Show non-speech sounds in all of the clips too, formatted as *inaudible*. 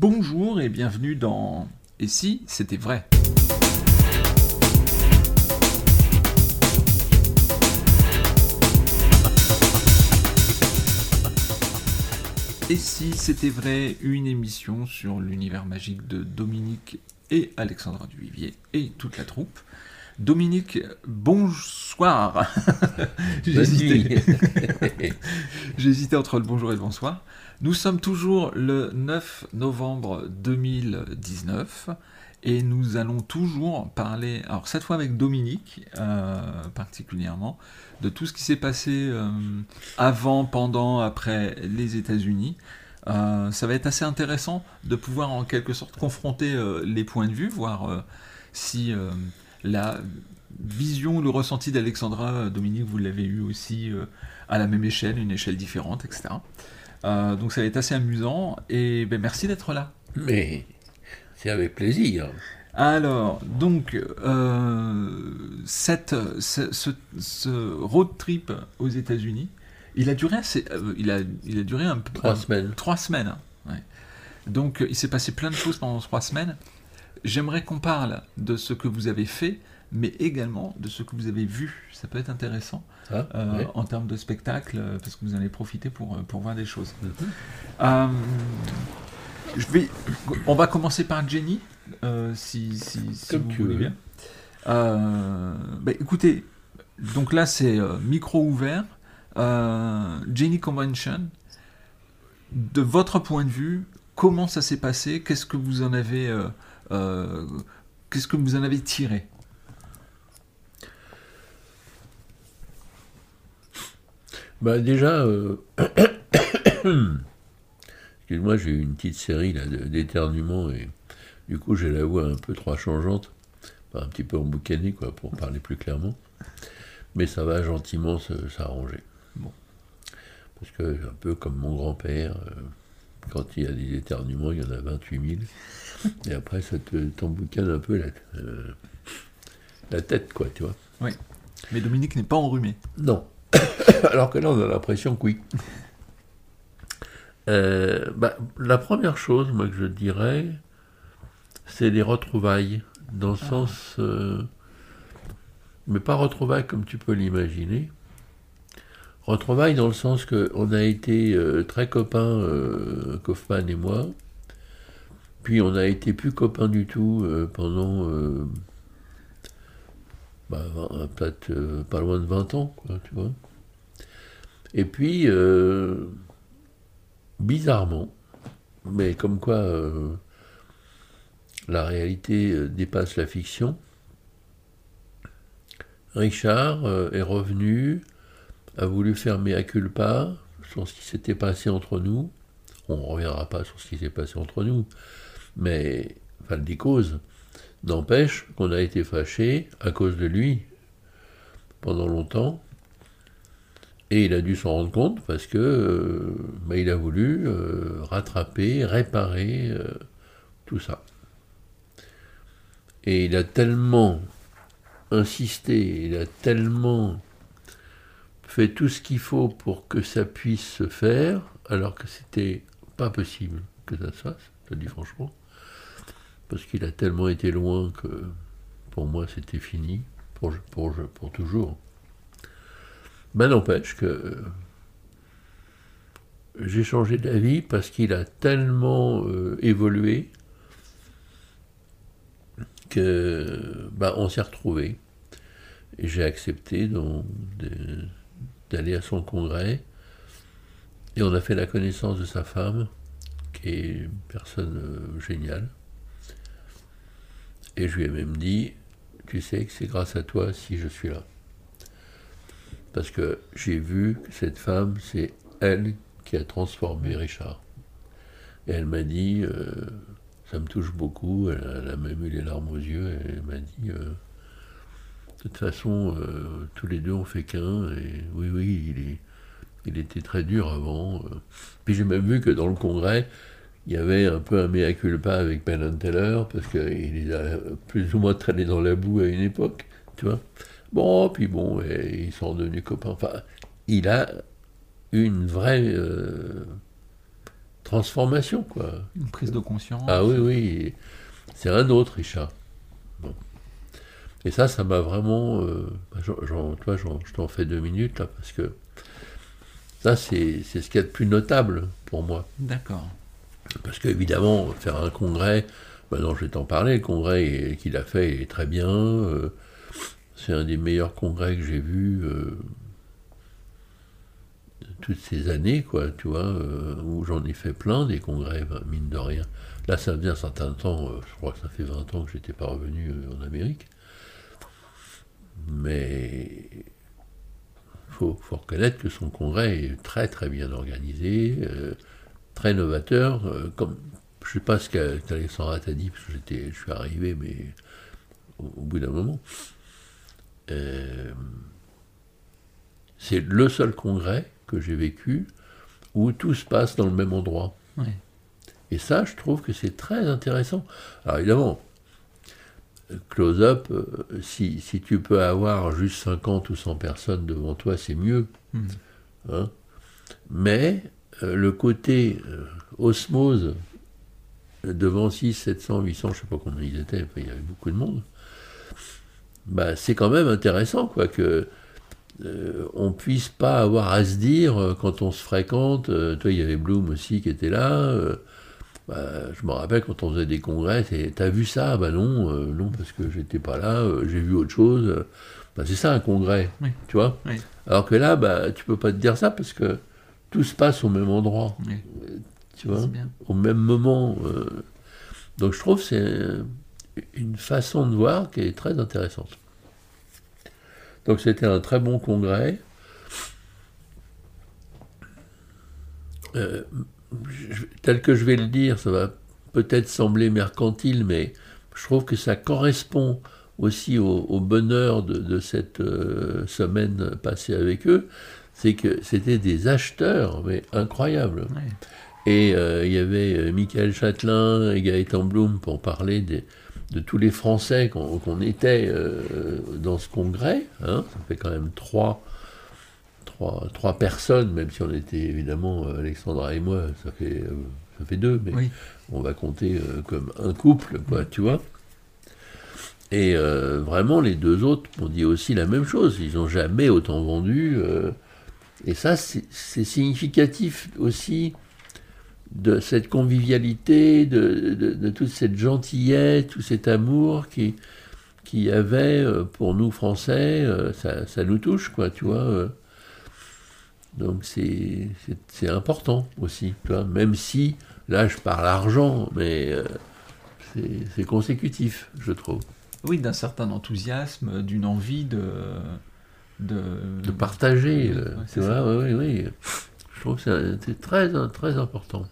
Bonjour et bienvenue dans Et si c'était vrai? Et si c'était vrai, une émission sur l'univers magique de Dominique et Alexandra Duvivier et toute la troupe. Dominique, bonsoir. *laughs* J'ai hésité. *laughs* J'ai hésité entre le bonjour et le bonsoir. Nous sommes toujours le 9 novembre 2019 et nous allons toujours parler, alors cette fois avec Dominique euh, particulièrement, de tout ce qui s'est passé euh, avant, pendant, après les États-Unis. Euh, ça va être assez intéressant de pouvoir en quelque sorte confronter les points de vue, voir si la vision, le ressenti d'Alexandra, Dominique, vous l'avez eu aussi à la même échelle, une échelle différente, etc. Euh, donc ça va être assez amusant et ben, merci d'être là. Mais c'est avec plaisir. Alors, donc, euh, cette, ce, road trip aux États-Unis, il a duré assez, euh, il a, il a duré un peu trois semaines. Trois semaines. Hein, donc, il s'est passé plein de choses pendant trois semaines. J'aimerais qu'on parle de ce que vous avez fait, mais également de ce que vous avez vu. Ça peut être intéressant ah, euh, en termes de spectacle, euh, parce que vous en avez profité pour, euh, pour voir des choses. Mhm. je vais, on va commencer par Jenny, si, si, vous voulez bien. Bah, écoutez, donc là c'est micro ouvert. Jenny Convention, de votre point de vue, comment ça s'est passé? Qu'est-ce que vous en avez, qu'est-ce que vous en avez tiré Bah déjà, euh, *coughs* excuse-moi, j'ai eu une petite série d'éternuements et du coup j'ai la voix un peu trop changeante, un petit peu emboucanée quoi, pour parler plus clairement. Mais ça va gentiment s'arranger. Bon. Parce que un peu comme mon grand-père, euh, quand il y a des éternuements, il y en a 28 000. Et après, ça t'emboucane un peu la, euh, la tête, quoi, tu vois. Oui. Mais Dominique n'est pas enrhumé. Non. *coughs* Alors que là, on a l'impression que oui. Euh, bah, la première chose, moi, que je dirais, c'est les retrouvailles, dans le ah. sens. Euh, mais pas retrouvailles comme tu peux l'imaginer. Retrouvailles dans le sens qu'on a été euh, très copains, Kaufman et moi. Puis on a été plus copains du tout pendant. Bah, peut-être pas loin de 20 ans, tu vois. Et puis, euh, bizarrement, mais comme quoi euh, la réalité euh, dépasse la fiction, Richard est revenu, a voulu faire mea culpa sur ce qui s'était passé entre nous. On ne reviendra pas sur ce qui s'est passé entre nous, mais, enfin, des causes, n'empêche qu'on a été fâchés à cause de lui pendant longtemps et il a dû s'en rendre compte parce que euh, bah, il a voulu euh, rattraper, réparer euh, tout ça. Et il a tellement insisté, il a tellement fait tout ce qu'il faut pour que ça puisse se faire, alors que c'était pas possible que ça se fasse, je le dis franchement, parce qu'il a tellement été loin que pour moi c'était fini, pour, pour, pour toujours. Ben n'empêche que euh, j'ai changé d'avis parce qu'il a tellement euh, évolué que ben, on s'est retrouvés. Et j'ai accepté d'aller à son congrès. Et on a fait la connaissance de sa femme, qui est une personne euh, géniale. Et je lui ai même dit, tu sais que c'est grâce à toi si je suis là parce que j'ai vu que cette femme, c'est elle qui a transformé Richard. Et elle m'a dit, euh, ça me touche beaucoup, elle, a même eu les larmes aux yeux, et elle m'a dit, euh, de toute façon, euh, tous les deux on fait qu'un, et oui, oui, il, est, il était très dur avant. Puis j'ai même vu que dans le congrès, il y avait un peu un mea culpa avec Penn Teller, parce qu'il a plus ou moins traîné dans la boue à une époque, tu vois. Bon, puis bon, ils sont devenus copains. Enfin, il a une vraie euh, transformation, quoi. Une prise de conscience. Ah oui, oui. C'est un autre, Richard. Et ça, ça m'a vraiment. Euh, bah, toi, je t'en fais deux minutes, là, parce que ça, c'est ce qu'il y a de plus notable pour moi. D'accord. Parce qu'évidemment, faire un congrès, maintenant je vais t'en parler, le congrès qu'il a fait est très bien. Euh, c'est un des meilleurs congrès que j'ai vus euh, toutes ces années, quoi, tu vois, euh, où j'en ai fait plein des congrès, ben, mine de rien. Là, ça faisait un certain temps, je crois que ça fait 20 ans que j'étais pas revenu en Amérique. Mais faut, faut reconnaître que son congrès est très très bien organisé, euh, très novateur. Euh, comme, je ne sais pas ce qu'Alexandra t'a dit, parce que j'étais, je suis arrivé, mais au, bout d'un moment. Euh, c'est le seul congrès que j'ai vécu où tout se passe dans le même endroit. Et ça, je trouve que c'est très intéressant. Alors évidemment, close-up, euh, si, si, tu peux avoir juste 50 ou 100 personnes devant toi, c'est mieux. Hmm. Hein. Mais euh, le côté euh, osmose, devant 6, 700, 800, je ne sais pas combien ils étaient, il y avait beaucoup de monde, bah, c'est quand même intéressant quoi, que on puisse pas avoir à se dire quand on se fréquente, toi il y avait Bloom aussi qui était là, bah, je me rappelle quand on faisait des congrès, c'est T'as vu ça? Bah non, euh, non, parce que j'étais pas là, euh, j'ai vu autre chose. Bah, c'est ça un congrès, tu vois? Alors que là, bah, tu peux pas te dire ça parce que tout se passe au même endroit, tu vois, au même moment. Euh. Donc je trouve que c'est une façon de voir qui est très intéressante. Donc c'était un très bon congrès. Tel que je vais le dire, ça va peut-être sembler mercantile, mais je trouve que ça correspond aussi au, bonheur de, cette euh, semaine passée avec eux, c'est que c'était des acheteurs, mais incroyables. Et euh, il y avait euh, Michael Châtelain et Gaëtan Blum pour parler de tous les Français qu'on était dans ce congrès. Hein. ça fait quand même trois trois, personnes, même si on était évidemment euh, Alexandra et moi, ça fait, euh, ça fait deux, mais on va compter euh, comme un couple, quoi, tu vois. Et vraiment, les deux autres m'ont dit aussi la même chose. Ils n'ont jamais autant vendu. et ça, c'est significatif aussi de cette convivialité, de, toute cette gentillesse, tout cet amour qui, qui y avait pour nous Français. ça, ça, nous touche, quoi, tu vois. Donc c'est important aussi, même si là je parle argent, mais euh, c'est consécutif, je trouve. Oui, d'un certain enthousiasme, d'une envie de, de... partager. oui, oui, oui. Je trouve que c'est très, très important.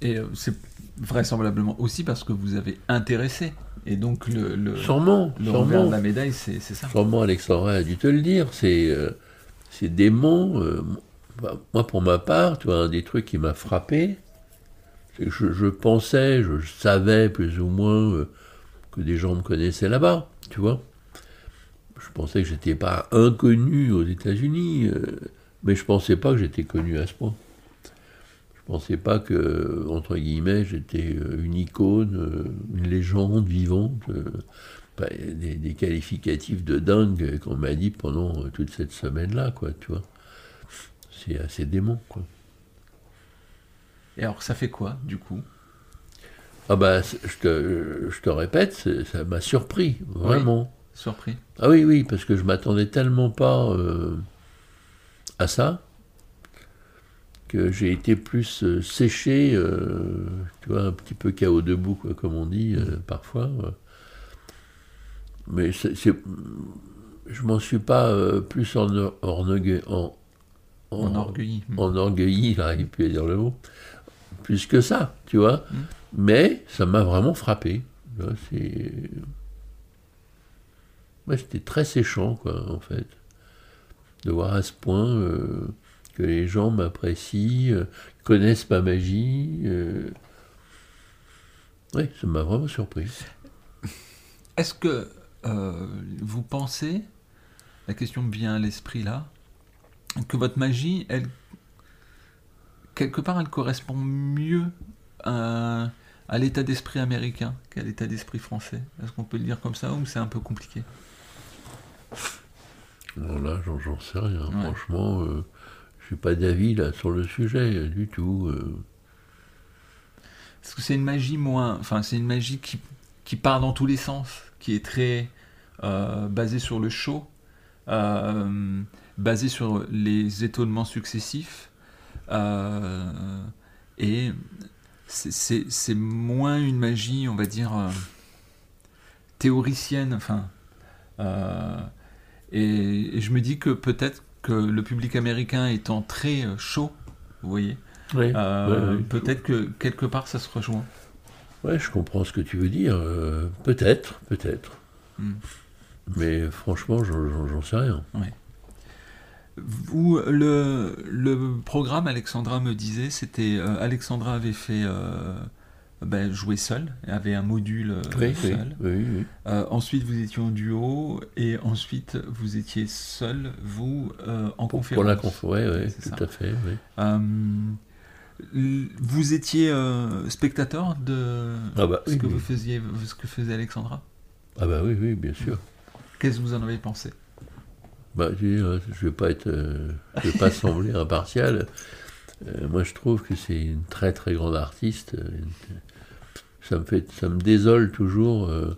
Et euh, c'est vraisemblablement aussi parce que vous avez intéressé. Et donc le, le, sûrement, le de la médaille, c'est ça. Sûrement Alexandra a dû te le dire. C'est euh, ces démons, euh, moi pour ma part, tu vois, un des trucs qui m'a frappé, c'est que je, pensais, je, savais plus ou moins euh, que des gens me connaissaient là-bas, tu vois. Je pensais que j'étais pas inconnu aux États-Unis, euh, mais je pensais pas que j'étais connu à ce point. Je pensais pas que, entre guillemets, j'étais une icône, une légende vivante des, qualificatifs de dingue qu'on m'a dit pendant euh, toute cette semaine-là, quoi, tu vois. C'est assez démon, quoi. Et alors, ça fait quoi, du coup? Ah bah, je te, je te répète, ça m'a surpris, vraiment. surpris Ah oui, oui, parce que je m'attendais tellement pas euh, à ça que j'ai été plus euh, séché, tu vois, un petit peu chaos debout, quoi, comme on dit parfois mais c'est, je m'en suis pas euh, plus en, orgueilli, en, en, orgueilli, en orgueilli, j'arrive plus à dire le mot, plus que ça, tu vois. Mm. Mais ça m'a vraiment frappé. C'est... c'était très séchant, quoi, en fait, de voir à ce point euh, que les gens m'apprécient, euh, connaissent ma magie. Oui, ça m'a vraiment surpris. Est-ce que euh, vous pensez, la question me vient à l'esprit là, que votre magie, elle quelque part, elle correspond mieux à, à l'état d'esprit américain qu'à l'état d'esprit français? Est-ce qu'on peut le dire comme ça ou c'est un peu compliqué? Non, là, j'en j'en sais rien. Franchement, euh, je suis pas d'avis là sur le sujet euh, du tout. euh. Parce que c'est une magie moins. Enfin, c'est une magie qui, qui part dans tous les sens, qui est très euh, basée sur le show, euh, basée sur les étonnements successifs. euh, et c'est- moins une magie, on va dire, théoricienne. Enfin. et, et je me dis que peut-être que le public américain étant très chaud, vous voyez, euh, peut-être que quelque part ça se rejoint. Ouais, je comprends ce que tu veux dire. euh, peut-être, peut-être. Hmm. Mais franchement, j'en- sais rien. Vous, le, le programme, Alexandra me disait, c'était euh, Alexandra avait fait euh, ben, jouer seule, avait un module Oui, oui, seul. oui, oui. Ensuite, vous étiez en duo, et ensuite, vous étiez seul, vous, en conférence. Pour la conf, ouais, ouais, C'est tout ça. à fait. Vous étiez euh, spectateur de Ah bah ce oui, que oui. vous faisiez, ce que faisait Alexandra? Ah bah oui, oui, bien sûr. Qu'est-ce que vous en avez pensé? Bah, je, je vais pas être, euh, je vais pas sembler impartial. Euh, moi, je trouve que c'est une très très grande artiste. Ça me fait, ça me désole toujours euh,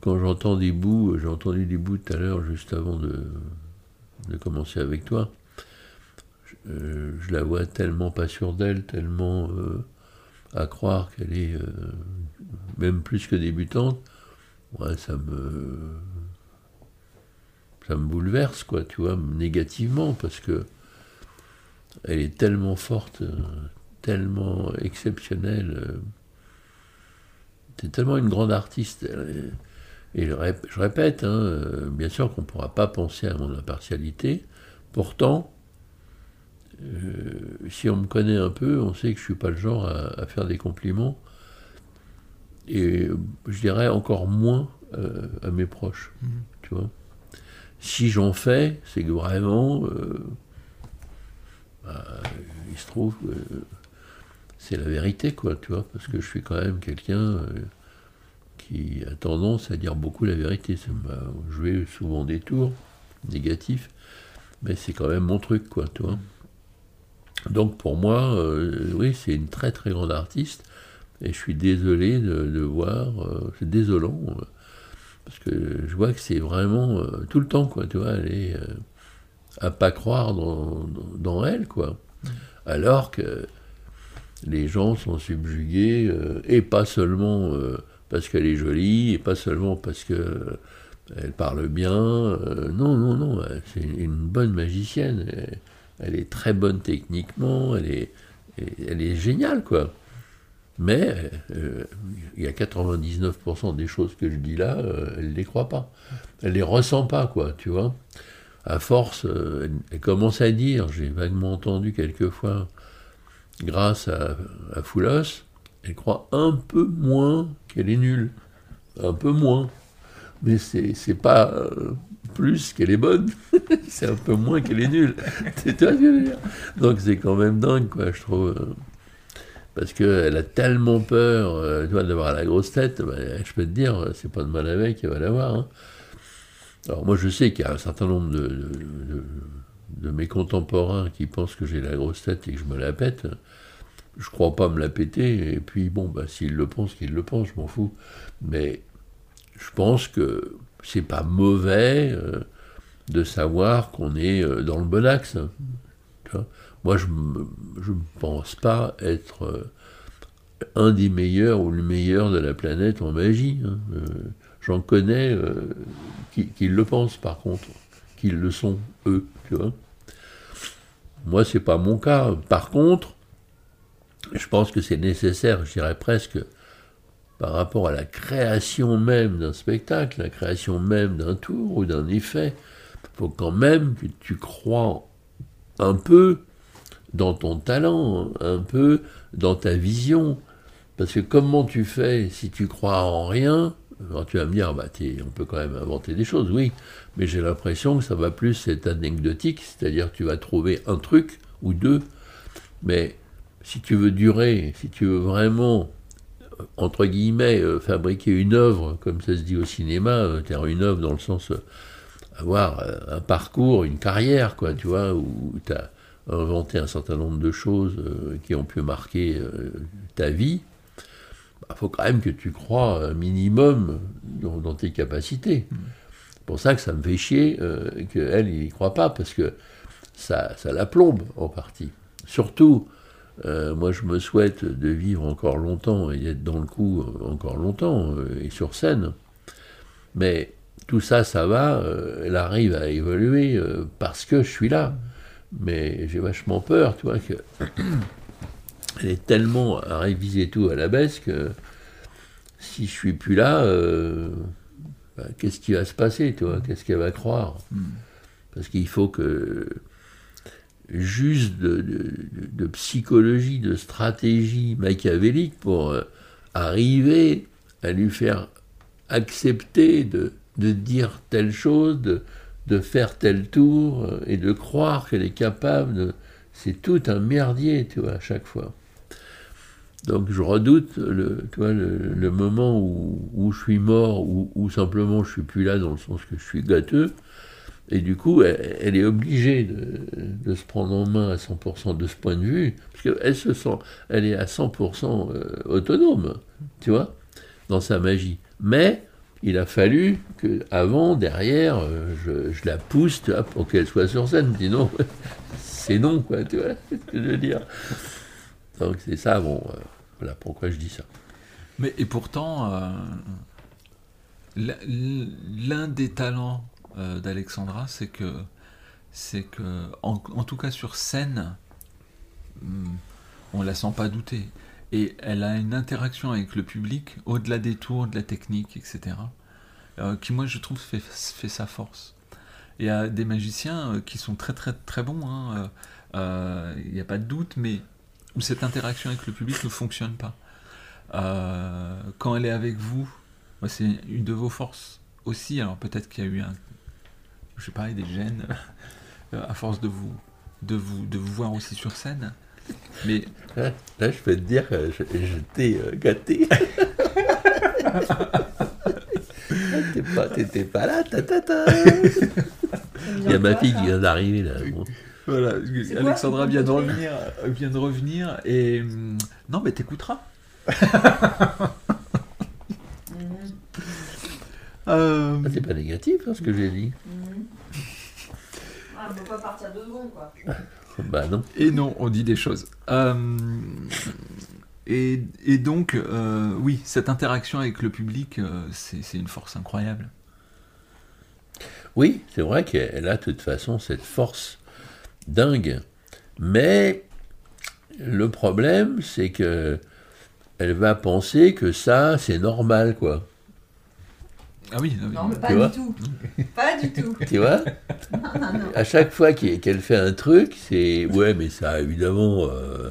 quand j'entends des bouts. J'ai entendu des bouts tout à l'heure, juste avant de, de commencer avec toi. Je, euh, je la vois tellement pas sûre d'elle, tellement euh, à croire qu'elle est euh, même plus que débutante. Ouais, ça me ça me bouleverse, quoi, tu vois, négativement, parce que elle est tellement forte, tellement exceptionnelle. C'est tellement une grande artiste. Et je rép- je répète, hein, bien sûr qu'on ne pourra pas penser à mon impartialité. Pourtant, euh, si on me connaît un peu, on sait que je ne suis pas le genre à, à faire des compliments. Et je dirais encore moins euh, à mes proches, Mhm. tu vois si j'en fais, c'est que vraiment, euh, bah, il se trouve que c'est la vérité, quoi, tu vois, parce que je suis quand même quelqu'un qui a tendance à dire beaucoup la vérité. Ça m'a joué souvent des tours négatifs, mais c'est quand même mon truc, quoi, tu vois. Donc pour moi, euh, oui, c'est une très très grande artiste, et je suis désolé de, de voir, euh, c'est désolant. euh, parce que je vois que c'est vraiment euh, tout le temps, quoi, tu vois, elle est à pas croire dans, dans, dans elle, quoi. Alors que les gens sont subjugués, et pas seulement parce qu'elle est jolie, et pas seulement parce que elle parle bien, non, non, non, c'est une bonne magicienne, elle est très bonne techniquement, elle est, géniale, quoi. Mais euh, il y a 99% des choses que je dis là, euh, elle ne les croit pas. Elle ne les ressent pas, quoi, tu vois. À force, euh, elle, commence à dire, j'ai vaguement entendu quelquefois, grâce à, à Foulos, elle croit un peu moins qu'elle est nulle. Un peu moins. Mais c'est pas plus qu'elle est bonne, *laughs* c'est un peu moins qu'elle est nulle. *laughs* C'est toi je veux dire? Donc c'est quand même dingue, quoi, je trouve. euh, parce qu'elle a tellement peur euh, d'avoir la grosse tête, ben, je peux te dire, c'est pas de mal avec qu'elle va l'avoir. hein. Alors moi je sais qu'il y a un certain nombre de- de mes contemporains qui pensent que j'ai la grosse tête et que je me la pète. Je crois pas me la péter, et puis bon, bah, s'ils le pensent, qu'ils le pensent, je m'en fous. Mais je pense que c'est pas mauvais euh, de savoir qu'on est euh, dans le bon axe. Moi, je ne pense pas être euh, un des meilleurs ou le meilleur de la planète en magie. hein. J'en connais qui, qui le pensent, par contre, qui le sont, eux. Tu vois? Moi, pas mon cas. Par contre, je pense que c'est nécessaire, je dirais presque, par rapport à la création même d'un spectacle, la création même d'un tour ou d'un effet, il faut quand même que tu crois un peu dans ton talent, un peu dans ta vision. Parce que comment tu fais si tu crois en rien? Tu vas me dire, bah, on peut quand même inventer des choses, oui, mais j'ai l'impression que ça va plus être anecdotique, c'est-à-dire tu vas trouver un truc ou deux, mais si tu veux durer, si tu veux vraiment, entre guillemets, fabriquer une œuvre, comme ça se dit au cinéma, dire une œuvre dans le sens avoir un parcours, une carrière, quoi, tu vois, où tu as inventé un certain nombre de choses qui ont pu marquer ta vie, il bah, faut quand même que tu crois un minimum dans, tes capacités. C'est pour ça que ça me fait chier euh, qu'elle n'y croit pas, parce que ça, ça la plombe en partie. Surtout, euh, moi je me souhaite de vivre encore longtemps et d'être dans le coup encore longtemps euh, et sur scène. Mais tout ça, ça va, elle arrive à évoluer parce que je suis là. Mais j'ai vachement peur, tu vois, que *coughs* elle est tellement à réviser tout à la baisse que si je suis plus là, euh, bah, qu'est-ce qui va se passer, toi Qu'est-ce qu'elle va croire? Hmm. Parce qu'il faut que juste de, psychologie, de stratégie machiavélique pour euh, arriver à lui faire accepter de, dire telle chose, de, faire tel tour euh, et de croire qu'elle est capable de... C'est tout un merdier, tu vois, à chaque fois. Donc je redoute le, le, moment où, je suis mort ou, simplement je suis plus là dans le sens que je suis gâteux. Et du coup, elle, est obligée de, se prendre en main à 100% de ce point de vue, parce qu'elle se sent, elle est à 100% euh, autonome, tu vois, dans sa magie. Mais il a fallu que, avant, derrière, euh, je, la pousse pour qu'elle soit sur scène. Sinon, *laughs* c'est non, quoi, tu vois ce que je veux dire. Donc c'est ça, bon. Euh, voilà pourquoi je dis ça. Mais et pourtant, l'un des talents euh, d'Alexandra, c'est que, c'est que, en, tout cas sur scène, hmm, on la sent pas douter. Et elle a une interaction avec le public, au-delà des tours, de la technique, etc., euh, qui, moi, je trouve, fait, fait sa force. Il y a des magiciens qui sont très, très, très bons, il hein, n'y a pas de doute, mais où cette interaction avec le public ne fonctionne pas. Euh, quand elle est avec vous, c'est une de vos forces aussi. Alors peut-être qu'il y a eu un, je sais pas, des gènes à force de vous, de vous, de vous voir aussi sur scène. Mais là, je peux te dire, j'étais euh, gâté. *laughs* T'étais pas, pas là, ta, ta, ta. Il y a ma fille qui vient d'arriver là. Voilà, Alexandra vient de revenir, vient de revenir et hum, non, mais t'écouteras. *laughs* euh... Ah, c'est pas négatif hein, ce que j'ai dit. Ah, on peut pas partir de secondes quoi. *laughs* bah non. Et non, on dit des choses. Euh, et, et, donc, euh, oui, cette interaction avec le public, euh, c'est une force incroyable. Oui, c'est vrai qu'elle a de toute façon cette force dingue. Mais le problème, c'est que elle va penser que ça, c'est normal, quoi. Ah oui, non, mais pas du tout. Pas du tout. *laughs* Tu vois À chaque fois qu'elle fait un truc, c'est ouais, mais ça, évidemment, euh,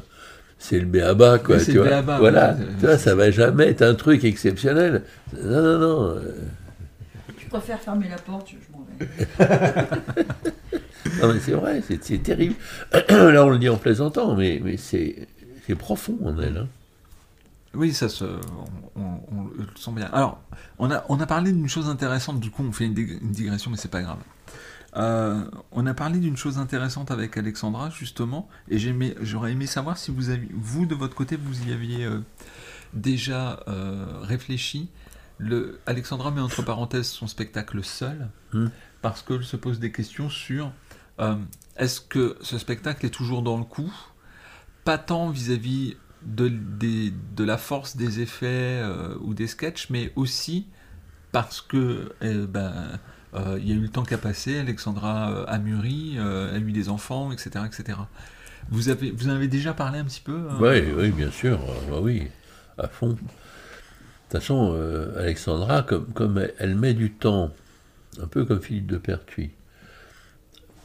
c'est le béaba, quoi. tu vois voilà, tu vois, ça va jamais être un truc exceptionnel. Non, non, non. Euh. Je préfère fermer la porte, je m'en vais. *laughs* Non, mais c'est vrai, c'est terrible. *clears throat* Là, on le dit en plaisantant, mais, mais c'est profond en elle. Hein. Oui, ça se, on, le sent bien. Alors, on a, on a parlé d'une chose intéressante, du coup, on fait une, digression, mais c'est pas grave. Euh, on a parlé d'une chose intéressante avec Alexandra, justement, et j'aurais aimé savoir si vous, avez, vous, de votre côté, vous y aviez euh, déjà euh, réfléchi. Le, Alexandra met entre parenthèses son spectacle seul, hmm. parce qu'elle se pose des questions sur est-ce que ce spectacle est toujours dans le coup? Pas tant vis-à-vis de, la force des effets euh, ou des sketchs, mais aussi parce que eh ben, euh, il y a eu le temps qui a passé, Alexandra a mûri, a eu des enfants, etc. etc. Vous, avez, vous en avez déjà parlé un petit peu Oui, oui, bien sûr, bah oui, à fond. De toute façon, Alexandra, comme, comme elle met du temps, un peu comme Philippe de Pertuis,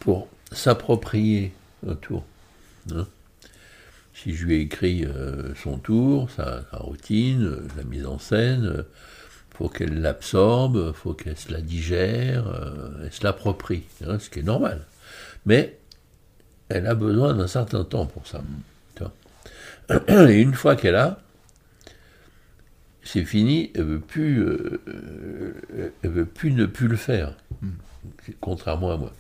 pour s'approprier un tour. Hein. Si je lui ai écrit euh, son tour, sa, routine, euh, la mise en scène, il euh, faut qu'elle l'absorbe, faut qu'elle se la digère, elle se l'approprie, hein, ce qui est normal. Mais elle a besoin d'un certain temps pour ça. *clears throat* Et une fois qu'elle a, c'est fini, elle veut plus, euh, euh, elle veut plus ne plus le faire, contrairement à moi.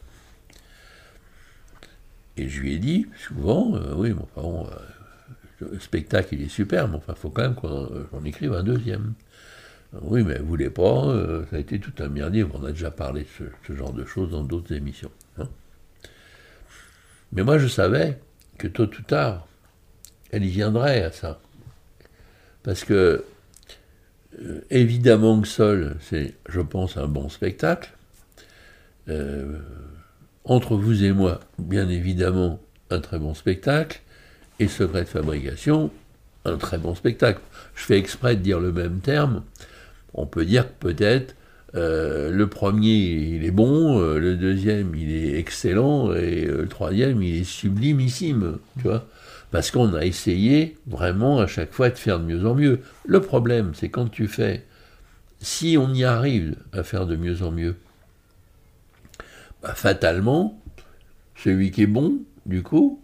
Et je lui ai dit souvent, euh, oui, bon, euh, le spectacle il est super, mais enfin, il faut quand même qu'on j'en écrive un deuxième. Oui, mais elle voulait pas, euh, ça a été tout un merdier, on a déjà parlé de ce, genre de choses dans d'autres émissions. hein. Mais moi, je savais que tôt ou tard, elle y viendrait à ça. Parce que, euh, évidemment que Sol, c'est, je pense, un bon spectacle. Euh, entre vous et moi, bien évidemment, un très bon spectacle. Et Secret de fabrication, un très bon spectacle. Je fais exprès de dire le même terme. On peut dire que peut-être euh, le premier, il est bon, euh, le deuxième, il est excellent, et euh, le troisième, il est sublimissime, tu vois. Parce qu'on a essayé vraiment à chaque fois de faire de mieux en mieux. Le problème, c'est quand tu fais, si on y arrive à faire de mieux en mieux, bah, fatalement, celui qui est bon, du coup,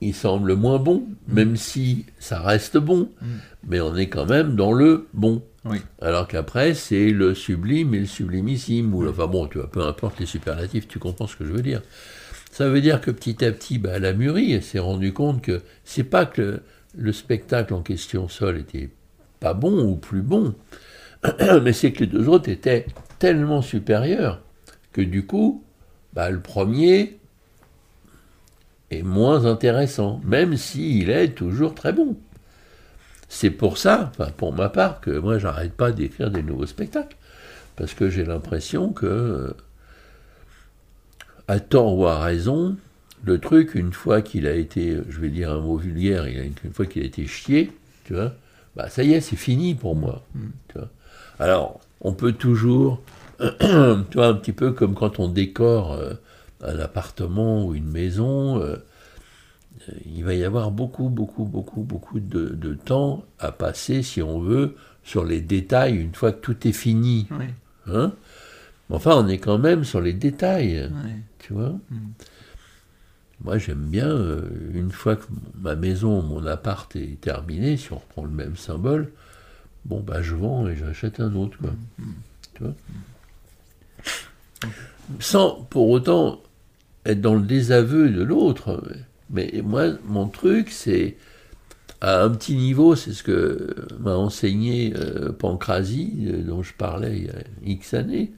il semble moins bon, même si ça reste bon, Mm. mais on est quand même dans le bon. Oui. Alors qu'après, c'est le sublime et le sublimissime, ou le- enfin bon, tu vois, peu importe les superlatifs, tu comprends ce que je veux dire. Ça veut dire que petit à petit, bah, elle a mûri, elle s'est rendue compte que c'est pas que le, le spectacle en question seul était pas bon ou plus bon, *clears throat* mais c'est que les deux autres étaient tellement supérieurs que du coup, bah, le premier est moins intéressant, même s'il est toujours très bon. C'est pour ça, enfin pour ma part, que moi j'arrête pas d'écrire des nouveaux spectacles, parce que j'ai l'impression que, euh, à tort ou à raison, le truc, une fois qu'il a été, je vais dire un mot vulgaire, une fois qu'il a été chié, tu vois, bah ça y est, c'est fini pour moi. tu vois. Alors, on peut toujours, *clears throat* tu vois, un petit peu comme quand on décore euh, un appartement ou une maison, euh, il va y avoir beaucoup, beaucoup, beaucoup, beaucoup de, de temps à passer, si on veut, sur les détails une fois que tout est fini. Oui. Hein? Mais enfin, on est quand même sur les détails, oui. tu vois? Mm. Moi, j'aime bien, euh, une fois que ma maison, mon appart est terminé, si on reprend le même symbole, bon, bah, je vends et j'achète un autre, quoi. Tu vois? Sans pour autant être dans le désaveu de l'autre. Mais moi, mon truc, c'est à un petit niveau, c'est ce que m'a enseigné euh, Pancrasie, euh, dont je parlais il y a X années,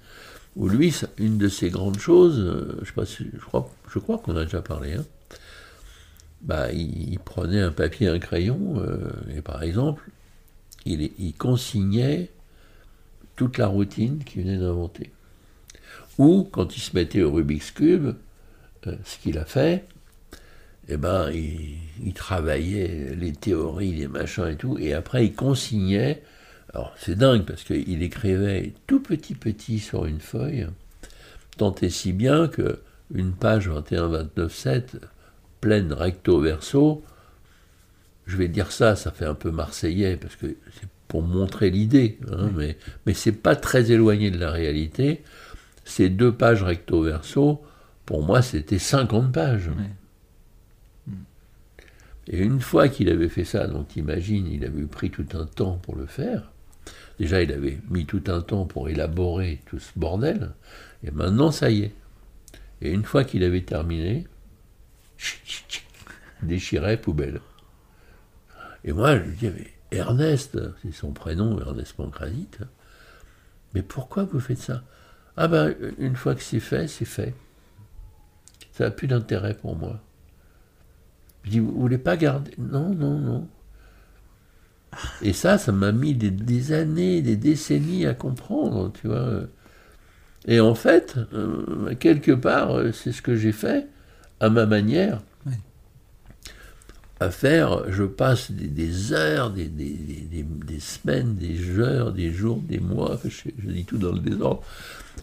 où lui, une de ses grandes choses, euh, je, crois, je crois qu'on a déjà parlé, hein, bah, il, il prenait un papier, un crayon, euh, et par exemple, il, il consignait toute la routine qu'il venait d'inventer. Ou, quand il se mettait au Rubik's Cube, euh, ce qu'il a fait, eh ben, il, il travaillait les théories, les machins et tout, et après il consignait. Alors c'est dingue parce qu'il écrivait tout petit petit sur une feuille, tant et si bien que une page 21-29-7, pleine recto verso, je vais dire ça, ça fait un peu marseillais parce que c'est pour montrer l'idée, hein, mais, mais c'est pas très éloigné de la réalité. Ces deux pages recto verso, pour moi, c'était 50 pages. Et une fois qu'il avait fait ça, donc t'imagines, il avait pris tout un temps pour le faire. Déjà, il avait mis tout un temps pour élaborer tout ce bordel. Et maintenant, ça y est. Et une fois qu'il avait terminé, déchirait poubelle. Et moi, je lui dis, mais Ernest, c'est son prénom, Ernest Pancrasite, mais pourquoi vous faites ça? Ah ben, une fois que c'est fait, c'est fait. Ça n'a plus d'intérêt pour moi. Je dis, vous voulez pas garder? Non, non, non. Et ça, ça m'a mis des, années, des décennies à comprendre, tu vois. Et en fait, euh, quelque part, euh, c'est ce que j'ai fait, à ma manière. À faire, je passe des, des heures, des, semaines, des heures, des jours, des mois, je, je dis tout dans le désordre,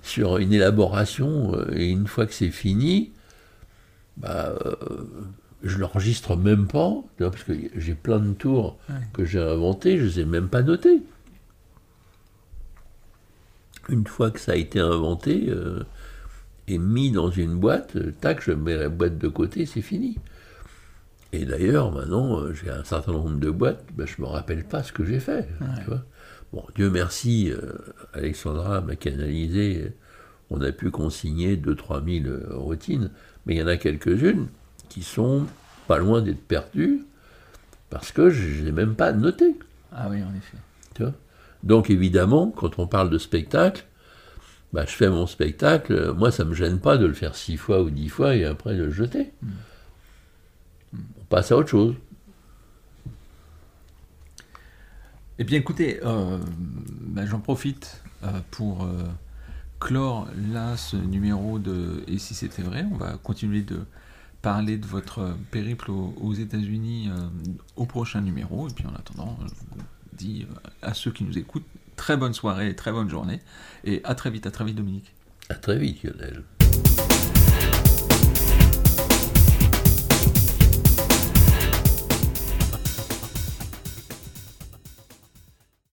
sur une élaboration, euh, et une fois que c'est fini, bah, euh, je l'enregistre même pas, parce que j'ai plein de tours Ouais. que j'ai inventés, je les ai même pas notés. Une fois que ça a été inventé euh, et mis dans une boîte, euh, tac, je mets la boîte de côté, c'est fini. Et d'ailleurs, maintenant, euh, j'ai un certain nombre de boîtes, ben, je ne me rappelle pas ce que j'ai fait. tu vois. Bon, Dieu merci, euh, Alexandra m'a canalisé, on a pu consigner 2-3 000 euh, routines, mais il y en a quelques-unes qui sont pas loin d'être perdues parce que je ne les ai même pas notées. Ah oui, en effet. Tu vois Donc évidemment, quand on parle de spectacle, bah, je fais mon spectacle, euh, moi ça me gêne pas de le faire six fois ou dix fois et après de le jeter. On passe à autre chose. Eh bien, écoutez, euh, bah, j'en profite euh, pour euh, clore là ce numéro de Et si c'était vrai On va continuer de parler de votre périple aux, aux États-Unis au prochain numéro. Et puis en attendant, je vous dis à ceux qui nous écoutent, très bonne soirée, très bonne journée. Et à très vite, à très vite, Dominique. À très vite, Lionel.